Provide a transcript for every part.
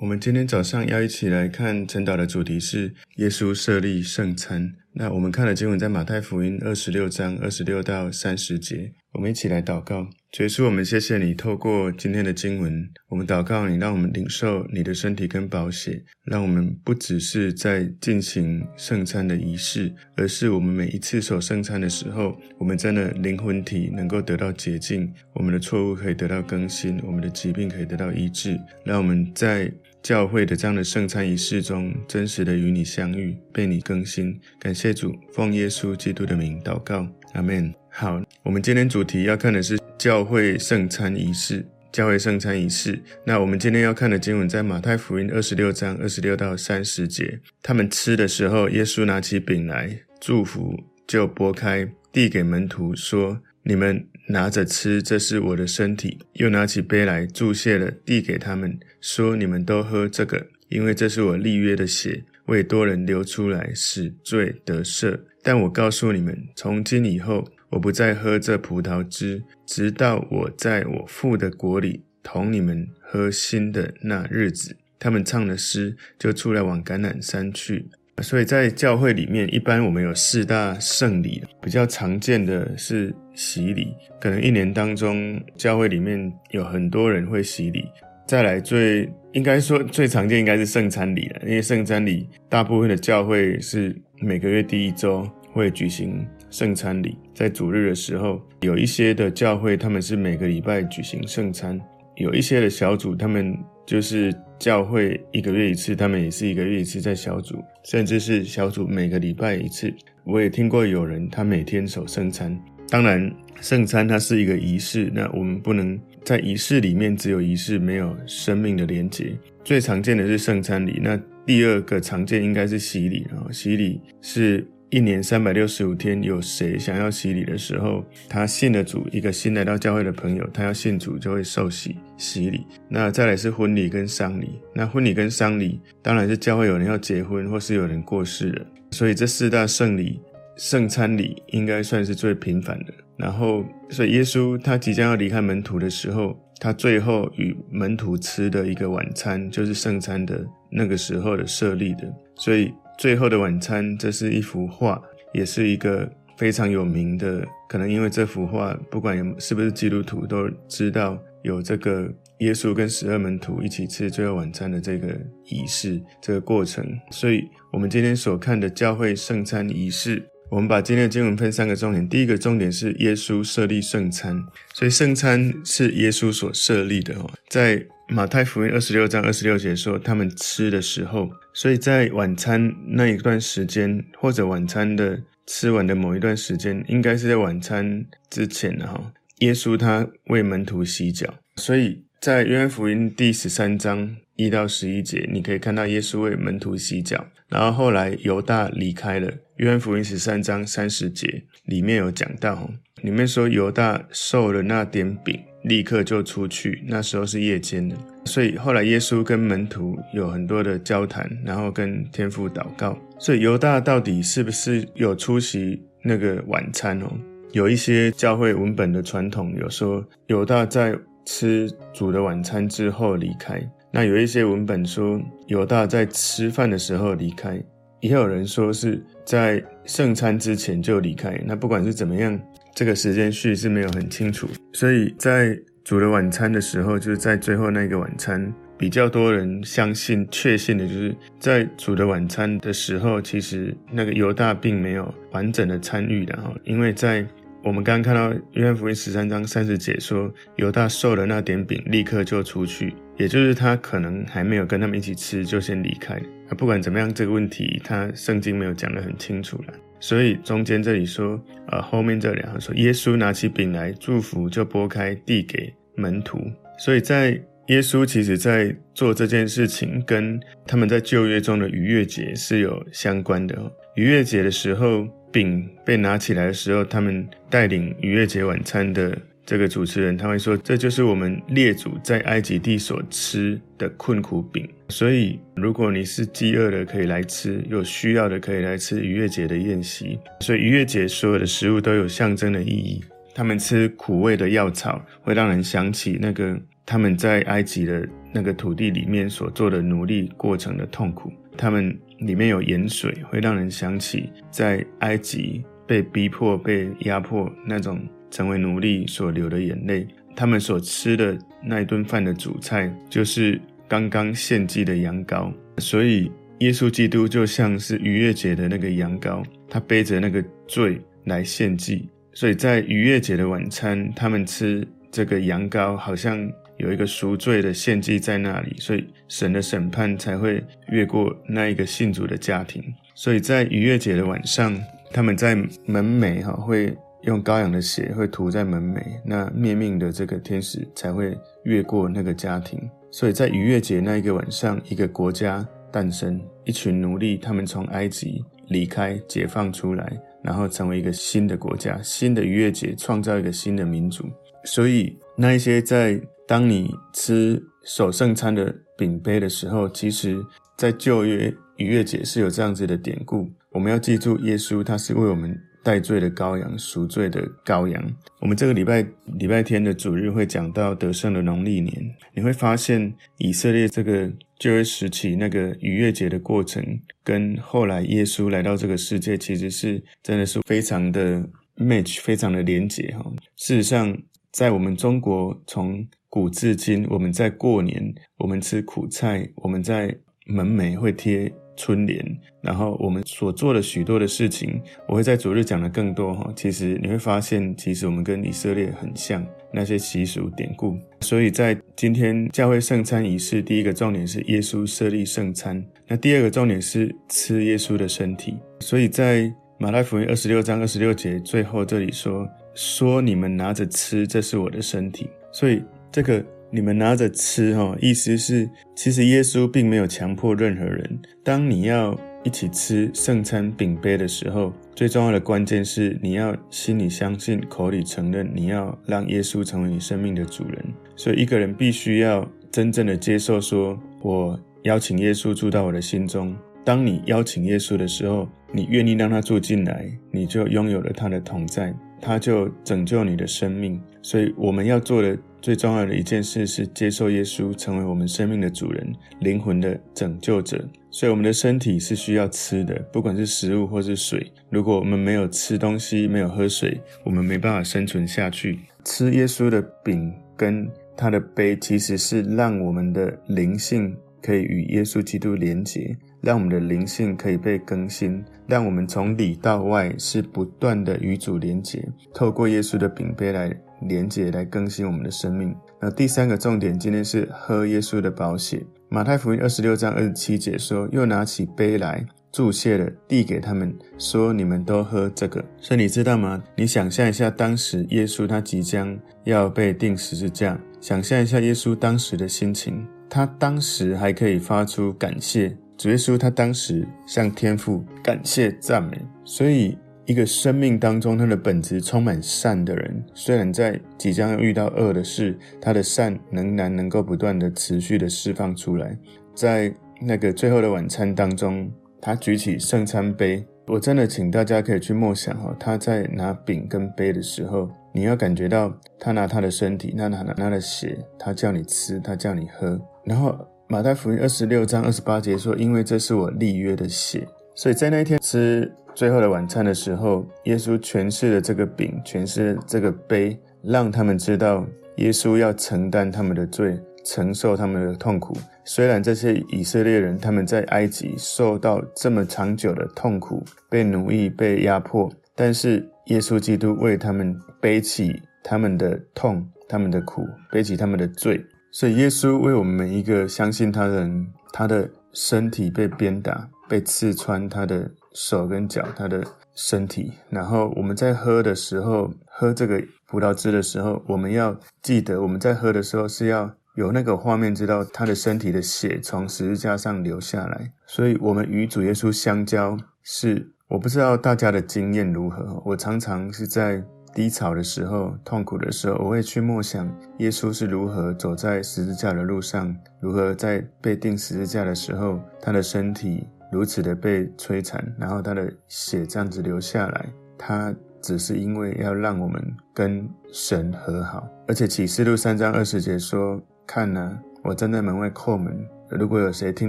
我们今天早上要一起来看晨祷的主题是耶稣设立圣餐。那我们看的经文在马太福音二十六章二十六到三十节。我们一起来祷告，主耶稣，我们谢谢你透过今天的经文，我们祷告你，让我们领受你的身体跟宝血，让我们不只是在进行圣餐的仪式，而是我们每一次守圣餐的时候，我们真的灵魂体能够得到洁净，我们的错误可以得到更新，我们的疾病可以得到医治，让我们在教会的这样的圣餐仪式中，真实的与你相遇，被你更新。感谢主，奉耶稣基督的名祷告，阿门。好，我们今天主题要看的是教会圣餐仪式。教会圣餐仪式。那我们今天要看的经文在马太福音二十六章二十六到三十节。他们吃的时候，耶稣拿起饼来，祝福，就擘开，递给门徒说：“你们。”拿着吃，这是我的身体。又拿起杯来，祝谢了，递给他们，说：“你们都喝这个，因为这是我立约的血，为多人流出来，使罪得赦。但我告诉你们，从今以后，我不再喝这葡萄汁，直到我在我父的国里同你们喝新的那日子。”他们唱了诗，就出来往橄榄山去。所以在教会里面，一般我们有四大圣礼，比较常见的是洗礼。可能一年当中，教会里面有很多人会洗礼。再来最应该说最常见应该是圣餐礼了，因为圣餐礼大部分的教会是每个月第一周会举行圣餐礼，在主日的时候，有一些的教会他们是每个礼拜举行圣餐，有一些的小组他们。就是教会一个月一次，他们也是一个月一次在小组，甚至是小组每个礼拜一次。我也听过有人他每天守圣餐。当然，圣餐它是一个仪式，那我们不能在仪式里面只有仪式，没有生命的连接。最常见的是圣餐礼，那第二个常见应该是洗礼啊，洗礼是。一年三百六十五天，有谁想要洗礼的时候，他信了主，一个新来到教会的朋友，他要信主就会受洗洗礼。那再来是婚礼跟丧礼。那婚礼跟丧礼，当然是教会有人要结婚，或是有人过世了。所以这四大圣礼，圣餐礼应该算是最频繁的。然后，所以耶稣他即将要离开门徒的时候，他最后与门徒吃的一个晚餐，就是圣餐的那个时候的设立的。所以。最后的晚餐，这是一幅画，也是一个非常有名的。可能因为这幅画，不管是不是基督徒，都知道有这个耶稣跟十二门徒一起吃最后晚餐的这个仪式，这个过程。所以，我们今天所看的教会圣餐仪式，我们把今天的经文分三个重点。第一个重点是耶稣设立圣餐，所以圣餐是耶稣所设立的哦，在。马太福音二十六章二十六节说，他们吃的时候，所以在晚餐那一段时间，或者晚餐的吃完的某一段时间，应该是在晚餐之前哈。耶稣他为门徒洗脚，所以在约翰福音第十三章一到十一节，你可以看到耶稣为门徒洗脚，然后后来犹大离开了。约翰福音十三章三十节里面有讲到，里面说犹大受了那点饼。立刻就出去，那时候是夜间的，所以后来耶稣跟门徒有很多的交谈，然后跟天父祷告。所以犹大到底是不是有出席那个晚餐哦？有一些教会文本的传统有说犹大在吃主的晚餐之后离开，那有一些文本说犹大在吃饭的时候离开，也有人说是在圣餐之前就离开。那不管是怎么样。这个时间序是没有很清楚，所以在煮的晚餐的时候，就是在最后那个晚餐，比较多人相信、确信的就是在煮的晚餐的时候，其实那个犹大并没有完整的参与的哈，因为在我们刚刚看到约翰福音十三章三十节说，犹大受了那点饼，立刻就出去，也就是他可能还没有跟他们一起吃，就先离开。啊不管怎么样，这个问题他圣经没有讲得很清楚了。所以中间这里说，呃，后面这两行说，耶稣拿起饼来祝福，就拨开递给门徒。所以在耶稣其实在做这件事情，跟他们在旧约中的逾越节是有相关的。逾越节的时候，饼被拿起来的时候，他们带领逾越节晚餐的。这个主持人他会说：“这就是我们列祖在埃及地所吃的困苦饼。所以，如果你是饥饿的，可以来吃；有需要的，可以来吃逾越节的宴席。所以，逾越节所有的食物都有象征的意义。他们吃苦味的药草，会让人想起那个他们在埃及的那个土地里面所做的努力过程的痛苦。他们里面有盐水，会让人想起在埃及被逼迫、被压迫那种成为奴隶所流的眼泪。他们所吃的那一顿饭的主菜，就是刚刚献祭的羊羔。所以，耶稣基督就像是逾越节的那个羊羔，他背着那个罪来献祭。所以在逾越节的晚餐，他们吃这个羊羔，好像有一个赎罪的献祭在那里，所以神的审判才会越过那一个信主的家庭。所以在逾越节的晚上，他们在门楣哈会用羔羊的血会涂在门楣，那灭命的这个天使才会越过那个家庭。所以在逾越节那一个晚上，一个国家诞生，一群奴隶，他们从埃及离开，解放出来。然后成为一个新的国家，新的逾越节，创造一个新的民族。所以，那一些在当你吃守圣餐的饼杯的时候，其实，在旧约逾越节是有这样子的典故。我们要记住，耶稣他是为我们代罪的羔羊，赎罪的羔羊。我们这个礼拜礼拜天的主日会讲到得胜的农历年，你会发现以色列这个。旧约时期那个逾越节的过程，跟后来耶稣来到这个世界，其实是真的是非常的 match，非常的连结哈。事实上，在我们中国，从古至今，我们在过年，我们吃苦菜，我们在门楣会贴春联，然后我们所做的许多的事情，我会在昨日讲的更多哈。其实你会发现，其实我们跟以色列很像。那些习俗典故，所以在今天教会圣餐仪式，第一个重点是耶稣设立圣餐，那第二个重点是吃耶稣的身体。所以在马太福音二十六章二十六节最后这里说：“说你们拿着吃，这是我的身体。”所以这个你们拿着吃，哈，意思是其实耶稣并没有强迫任何人。当你要一起吃圣餐饼杯的时候，最重要的关键是你要心里相信，口里承认，你要让耶稣成为你生命的主人。所以一个人必须要真正的接受说，我邀请耶稣住到我的心中。当你邀请耶稣的时候，你愿意让他住进来，你就拥有了他的同在，他就拯救你的生命。所以我们要做的。最重要的一件事是接受耶稣成为我们生命的主人、灵魂的拯救者。所以我们的身体是需要吃的，不管是食物或是水。如果我们没有吃东西、没有喝水，我们没办法生存下去。吃耶稣的饼跟他的杯，其实是让我们的灵性可以与耶稣基督连结，让我们的灵性可以被更新，让我们从里到外是不断的与主连结，透过耶稣的饼杯来。连结来更新我们的生命。那第三个重点，今天是喝耶稣的宝血。马太福音二十六章二十七节说：“又拿起杯来，祝谢了，递给他们，说：你们都喝这个。”所以你知道吗？你想象一下，当时耶稣他即将要被钉十字架，想象一下耶稣当时的心情。他当时还可以发出感谢，主耶稣他当时向天父感谢赞美，所以。一个生命当中，他的本质充满善的人，虽然在即将要遇到恶的事，他的善仍然能够不断的持续的释放出来。在那个最后的晚餐当中，他举起圣餐杯，我真的请大家可以去默想哈，他在拿饼跟杯的时候，你要感觉到他拿他的身体，他拿拿他的血，他叫你吃，他叫你喝。然后马太福音二十六章二十八节说：“因为这是我立约的血。”所以在那一天吃。最后的晚餐的时候，耶稣诠释了这个饼，诠释了这个杯，让他们知道耶稣要承担他们的罪，承受他们的痛苦。虽然这些以色列人他们在埃及受到这么长久的痛苦，被奴役、被压迫，但是耶稣基督为他们背起他们的痛、他们的苦，背起他们的罪。所以耶稣为我们每一个相信他的人，他的身体被鞭打，被刺穿，他的。手跟脚，他的身体。然后我们在喝的时候，喝这个葡萄汁的时候，我们要记得，我们在喝的时候是要有那个画面，知道他的身体的血从十字架上流下来。所以，我们与主耶稣相交，是我不知道大家的经验如何。我常常是在低潮的时候、痛苦的时候，我会去默想耶稣是如何走在十字架的路上，如何在被钉十字架的时候，他的身体。如此的被摧残，然后他的血这样子流下来，他只是因为要让我们跟神和好。而且启示录三章二十节说：“看哪，我站在门外叩门，如果有谁听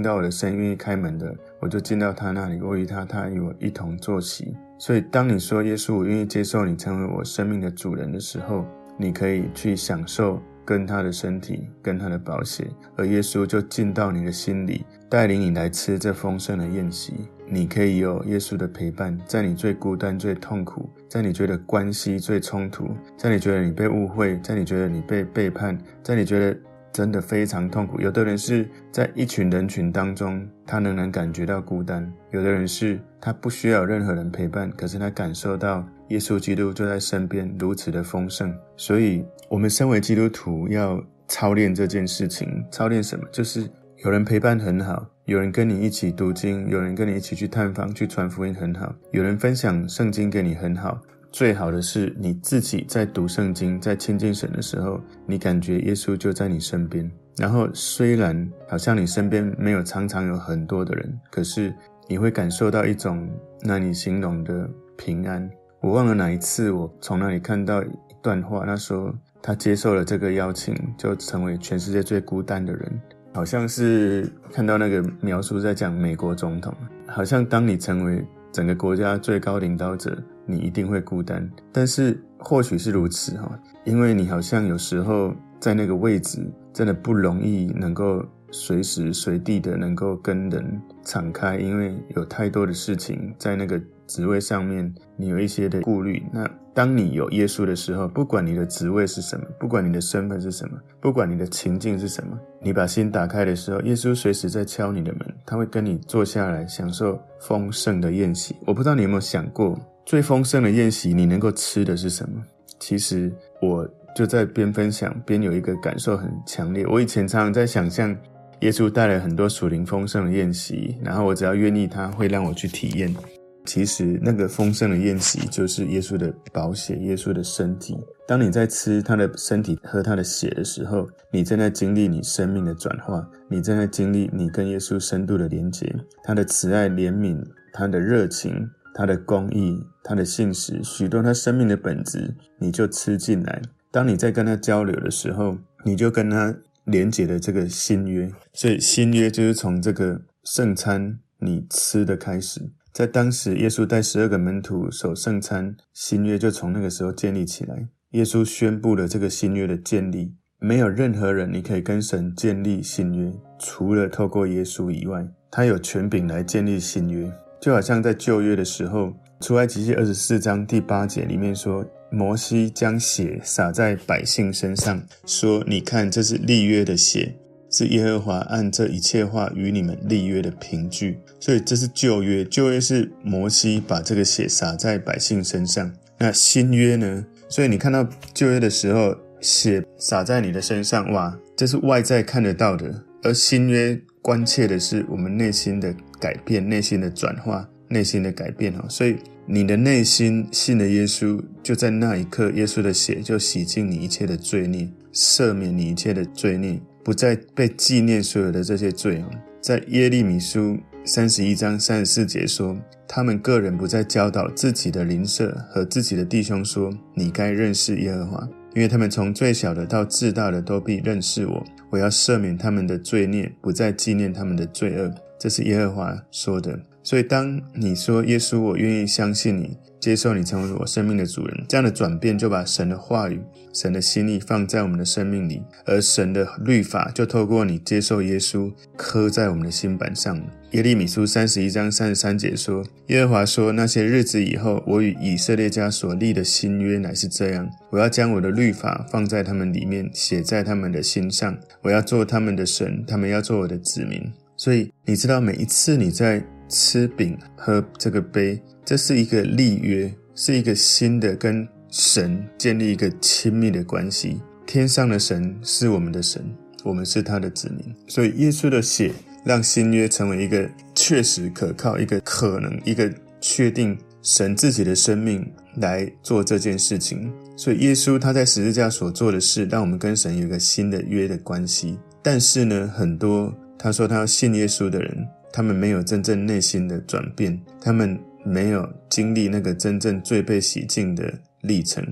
到我的声音，愿意开门的，我就进到他那里，我与他，他与我一同坐席。所以，当你说耶稣，我愿意接受你成为我生命的主人的时候，你可以去享受跟他的身体、跟他的宝血，而耶稣就进到你的心里，带领你来吃这丰盛的宴席。你可以有耶稣的陪伴，在你最孤单、最痛苦，在你觉得关系最冲突，在你觉得你被误会，在你觉得你被背叛，在你觉得。真的非常痛苦。有的人是在一群人群当中，他仍然感觉到孤单；有的人是他不需要任何人陪伴，可是他感受到耶稣基督就在身边，如此的丰盛。所以，我们身为基督徒要操练这件事情。操练什么？就是有人陪伴很好，有人跟你一起读经，有人跟你一起去探访、去传福音很好，有人分享圣经给你很好。最好的是你自己在读圣经、在亲近神的时候，你感觉耶稣就在你身边。然后虽然好像你身边没有常常有很多的人，可是你会感受到一种难以形容的平安。我忘了哪一次，我从那里看到一段话，他说他接受了这个邀请，就成为全世界最孤单的人。好像是看到那个描述在讲美国总统，好像当你成为整个国家最高领导者。你一定会孤单，但是或许是如此哈，因为你好像有时候在那个位置真的不容易能够随时随地的能够跟人敞开，因为有太多的事情在那个职位上面，你有一些的顾虑。那当你有耶稣的时候，不管你的职位是什么，不管你的身份是什么，不管你的情境是什么，你把心打开的时候，耶稣随时在敲你的门，他会跟你坐下来享受丰盛的宴席。我不知道你有没有想过。最丰盛的宴席，你能够吃的是什么？其实我就在边分享边有一个感受很强烈。我以前常常在想象，耶稣带来很多属灵丰盛的宴席，然后我只要愿意，他会让我去体验。其实那个丰盛的宴席就是耶稣的宝血，耶稣的身体。当你在吃他的身体、喝他的血的时候，你正在经历你生命的转化，你正在经历你跟耶稣深度的连结，他的慈爱、怜悯，他的热情。他的公义，他的信实，许多他生命的本质，你就吃进来。当你在跟他交流的时候，你就跟他连结了这个新约。所以新约就是从这个圣餐你吃的开始。在当时，耶稣带十二个门徒守圣餐，新约就从那个时候建立起来。耶稣宣布了这个新约的建立，没有任何人你可以跟神建立新约，除了透过耶稣以外，他有权柄来建立新约。就好像在旧约的时候，出埃及记二十四章第八节里面说，摩西将血洒在百姓身上，说：“你看，这是立约的血，是耶和华按这一切话与你们立约的凭据。”所以这是旧约，旧约是摩西把这个血洒在百姓身上。那新约呢？所以你看到旧约的时候，血洒在你的身上，哇，这是外在看得到的；而新约关切的是我们内心的。改变内心的转化，内心的改变哦，所以你的内心信了耶稣，就在那一刻，耶稣的血就洗净你一切的罪孽，赦免你一切的罪孽，不再被纪念所有的这些罪哦。在耶利米书三十一章三十四节说，他们个人不再教导自己的邻舍和自己的弟兄说，你该认识耶和华，因为他们从最小的到至大的都必认识我。我要赦免他们的罪孽，不再纪念他们的罪恶。这是耶和华说的，所以当你说耶稣，我愿意相信你，接受你成为我生命的主人，这样的转变就把神的话语、神的心意放在我们的生命里，而神的律法就透过你接受耶稣，刻在我们的心版上。耶利米书三十一章三十三节说：“耶和华说，那些日子以后，我与以色列家所立的新约乃是这样，我要将我的律法放在他们里面，写在他们的心上，我要做他们的神，他们要做我的子民。”所以你知道，每一次你在吃饼喝这个杯，这是一个立约，是一个新的跟神建立一个亲密的关系。天上的神是我们的神，我们是他的子民。所以耶稣的血让新约成为一个确实可靠、一个可能、一个确定神自己的生命来做这件事情。所以耶稣他在十字架所做的事，让我们跟神有一个新的约的关系。但是呢，很多。他说：“他要信耶稣的人，他们没有真正内心的转变，他们没有经历那个真正最被洗净的历程。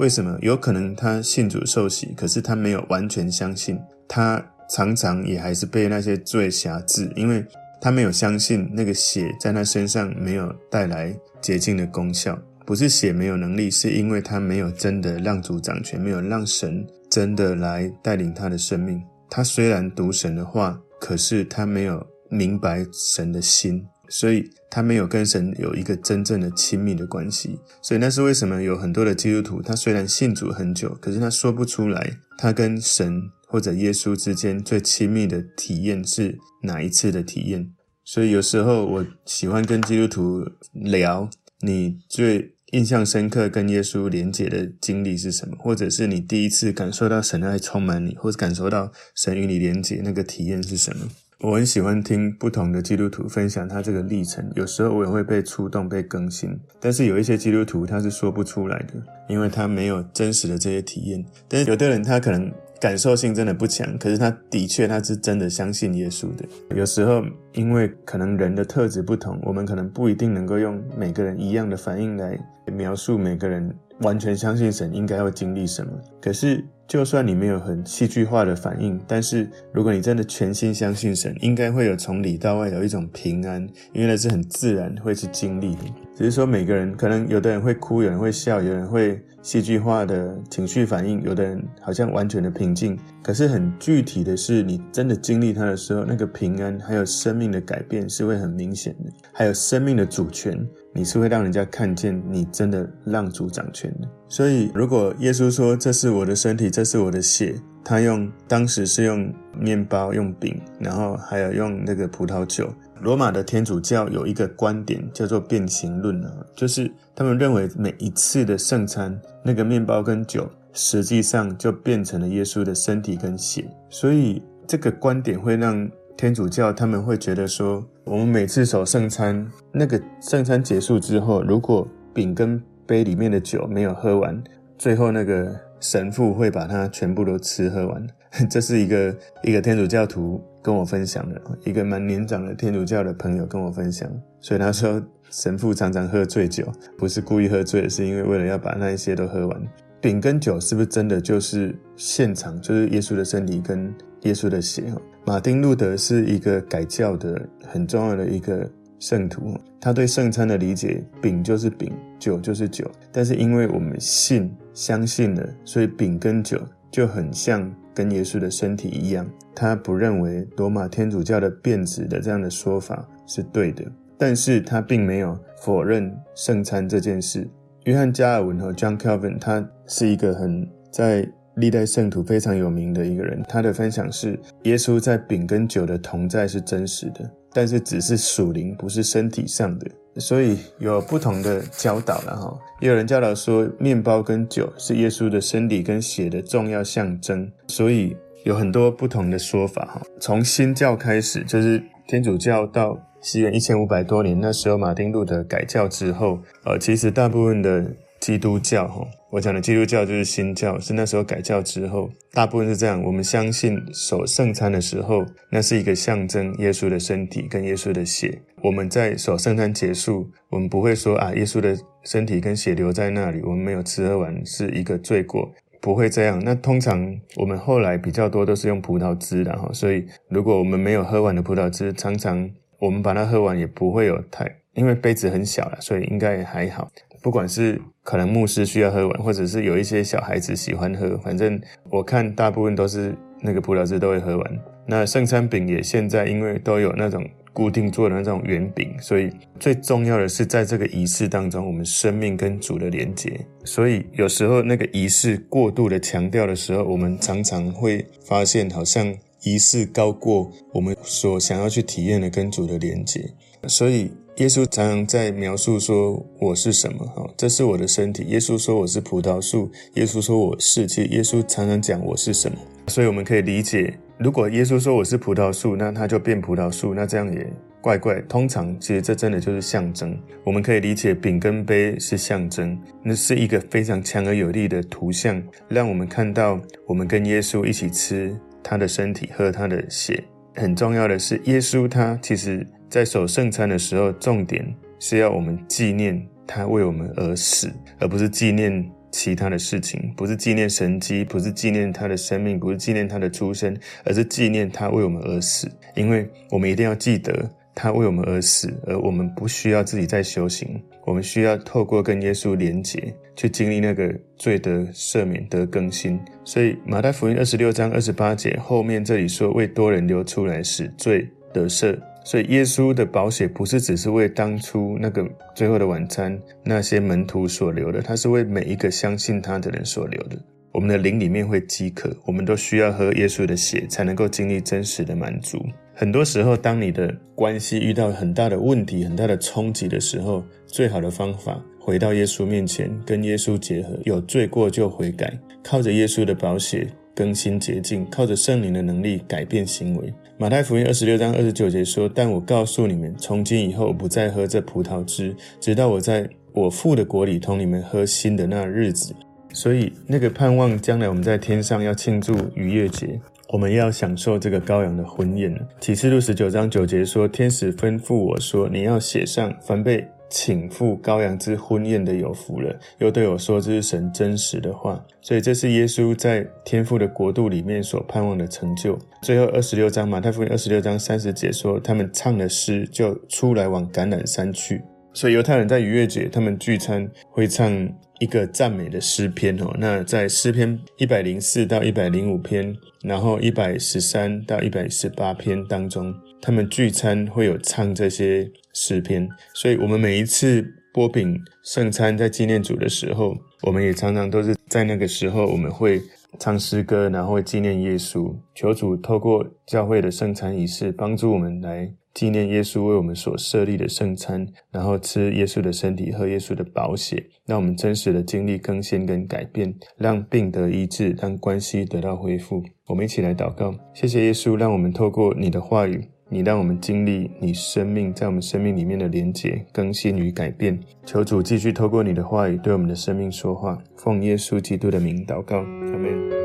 为什么？有可能他信主受洗，可是他没有完全相信。他常常也还是被那些罪辖制，因为他没有相信那个血在他身上没有带来洁净的功效。不是血没有能力，是因为他没有真的让主掌权，没有让神真的来带领他的生命。他虽然读神的话，可是他没有明白神的心，所以他没有跟神有一个真正的亲密的关系。所以那是为什么有很多的基督徒，他虽然信主很久，可是他说不出来，他跟神或者耶稣之间最亲密的体验是哪一次的体验。所以有时候我喜欢跟基督徒聊，你最印象深刻跟耶稣连结的经历是什么？或者是你第一次感受到神的爱充满你，或者感受到神与你连结那个体验是什么？我很喜欢听不同的基督徒分享他这个历程，有时候我也会被触动、被更新。但是有一些基督徒他是说不出来的，因为他没有真实的这些体验。但是有的人他可能。感受性真的不强，可是他的确他是真的相信耶稣的。有时候因为可能人的特质不同，我们可能不一定能够用每个人一样的反应来描述每个人完全相信神应该要经历什么。可是就算你没有很戏剧化的反应，但是如果你真的全心相信神，应该会有从里到外有一种平安，因为那是很自然会去经历的。只是说每个人可能有的人会哭，有人会笑，有人会。戏剧化的情绪反应，有的人好像完全的平静，可是很具体的是，你真的经历它的时候，那个平安还有生命的改变是会很明显的，还有生命的主权，你是会让人家看见你真的让主掌权的。所以，如果耶稣说这是我的身体，这是我的血，他用当时是用面包、用饼，然后还有用那个葡萄酒。罗马的天主教有一个观点叫做变形论啊，就是他们认为每一次的圣餐，那个面包跟酒实际上就变成了耶稣的身体跟血。所以这个观点会让天主教他们会觉得说，我们每次守圣餐，那个圣餐结束之后，如果饼跟杯里面的酒没有喝完，最后那个神父会把它全部都吃喝完。这是一个一个天主教徒跟我分享的，一个蛮年长的天主教的朋友跟我分享，所以他说神父常常喝醉酒，不是故意喝醉，是因为为了要把那一些都喝完。饼跟酒是不是真的就是现场就是耶稣的身体跟耶稣的血？马丁路德是一个改教的很重要的一个圣徒，他对圣餐的理解，饼就是饼，酒就是酒，但是因为我们信相信了，所以饼跟酒就很像。跟耶稣的身体一样，他不认为罗马天主教的变质的这样的说法是对的，但是他并没有否认圣餐这件事。约翰加尔文和 John Calvin，他是一个很在历代圣徒非常有名的一个人，他的分享是耶稣在饼跟酒的同在是真实的，但是只是属灵，不是身体上的。所以有不同的教导了哈，也有人教导说，面包跟酒是耶稣的身体跟血的重要象征，所以有很多不同的说法哈。从新教开始，就是天主教到西元一千五百多年，那时候马丁路德改教之后，呃，其实大部分的。基督教，哈，我讲的基督教就是新教，是那时候改教之后，大部分是这样。我们相信守圣餐的时候，那是一个象征耶稣的身体跟耶稣的血。我们在守圣餐结束，我们不会说啊，耶稣的身体跟血留在那里，我们没有吃喝完是一个罪过，不会这样。那通常我们后来比较多都是用葡萄汁的哈，所以如果我们没有喝完的葡萄汁，常常我们把它喝完也不会有太，因为杯子很小了，所以应该也还好。不管是可能牧师需要喝完，或者是有一些小孩子喜欢喝，反正我看大部分都是那个葡萄汁都会喝完。那圣餐饼也现在因为都有那种固定做的那种圆饼，所以最重要的是在这个仪式当中，我们生命跟主的连结。所以有时候那个仪式过度的强调的时候，我们常常会发现好像仪式高过我们所想要去体验的跟主的连结。所以。耶稣常常在描述说我是什么，哈，这是我的身体。耶稣说我是葡萄树，耶稣说我是，其实耶稣常常讲我是什么。所以我们可以理解，如果耶稣说我是葡萄树，那他就变葡萄树，那这样也怪怪。通常其实这真的就是象征。我们可以理解饼跟杯是象征，那是一个非常强而有力的图像，让我们看到我们跟耶稣一起吃他的身体，喝他的血。很重要的是，耶稣他其实。在守圣餐的时候，重点是要我们纪念他为我们而死，而不是纪念其他的事情，不是纪念神迹，不是纪念他的生命，不是纪念他的出生，而是纪念他为我们而死。因为我们一定要记得，他为我们而死，而我们不需要自己再修行，我们需要透过跟耶稣连结，去经历那个罪得赦免得更新。所以马太福音二十六章二十八节后面这里说，为多人流出来使罪得赦。所以，耶稣的宝血不是只是为当初那个最后的晚餐那些门徒所留的，他是为每一个相信他的人所留的。我们的灵里面会饥渴，我们都需要喝耶稣的血，才能够经历真实的满足。很多时候，当你的关系遇到很大的问题、很大的冲击的时候，最好的方法，回到耶稣面前，跟耶稣结合，有罪过就悔改，靠着耶稣的宝血。更新洁净，靠着圣灵的能力改变行为。马太福音二十六章二十九节说：“但我告诉你们，从今以后不再喝这葡萄汁，直到我在我父的国里同你们喝新的那日子。”所以，那个盼望将来我们在天上要庆祝逾越节，我们要享受这个羔羊的婚宴。启示录十九章九节说：“天使吩咐我说，你要写上，凡被。”请赴羔羊之婚宴的有福了，又对我说，这是神真实的话，所以这是耶稣在天父的国度里面所盼望的成就。最后二十六章马太福音二十六章三十节说，他们唱了诗，就出来往橄榄山去。所以犹太人在逾越节，他们聚餐会唱一个赞美的诗篇哦。那在诗篇一百零四到一百零五篇，然后一百十三到一百十八篇当中，他们聚餐会有唱这些诗篇。所以，我们每一次擘饼圣餐在纪念主的时候，我们也常常都是在那个时候，我们会唱诗歌，然后纪念耶稣。求主透过教会的圣餐仪式，帮助我们来。纪念耶稣为我们所设立的圣餐，然后吃耶稣的身体，喝耶稣的宝血，让我们真实的经历更新跟改变，让病得医治，让关系得到恢复。我们一起来祷告，谢谢耶稣，让我们透过你的话语，你让我们经历你生命在我们生命里面的连接、更新与改变。求主继续透过你的话语对我们的生命说话，奉耶稣基督的名祷告，阿门。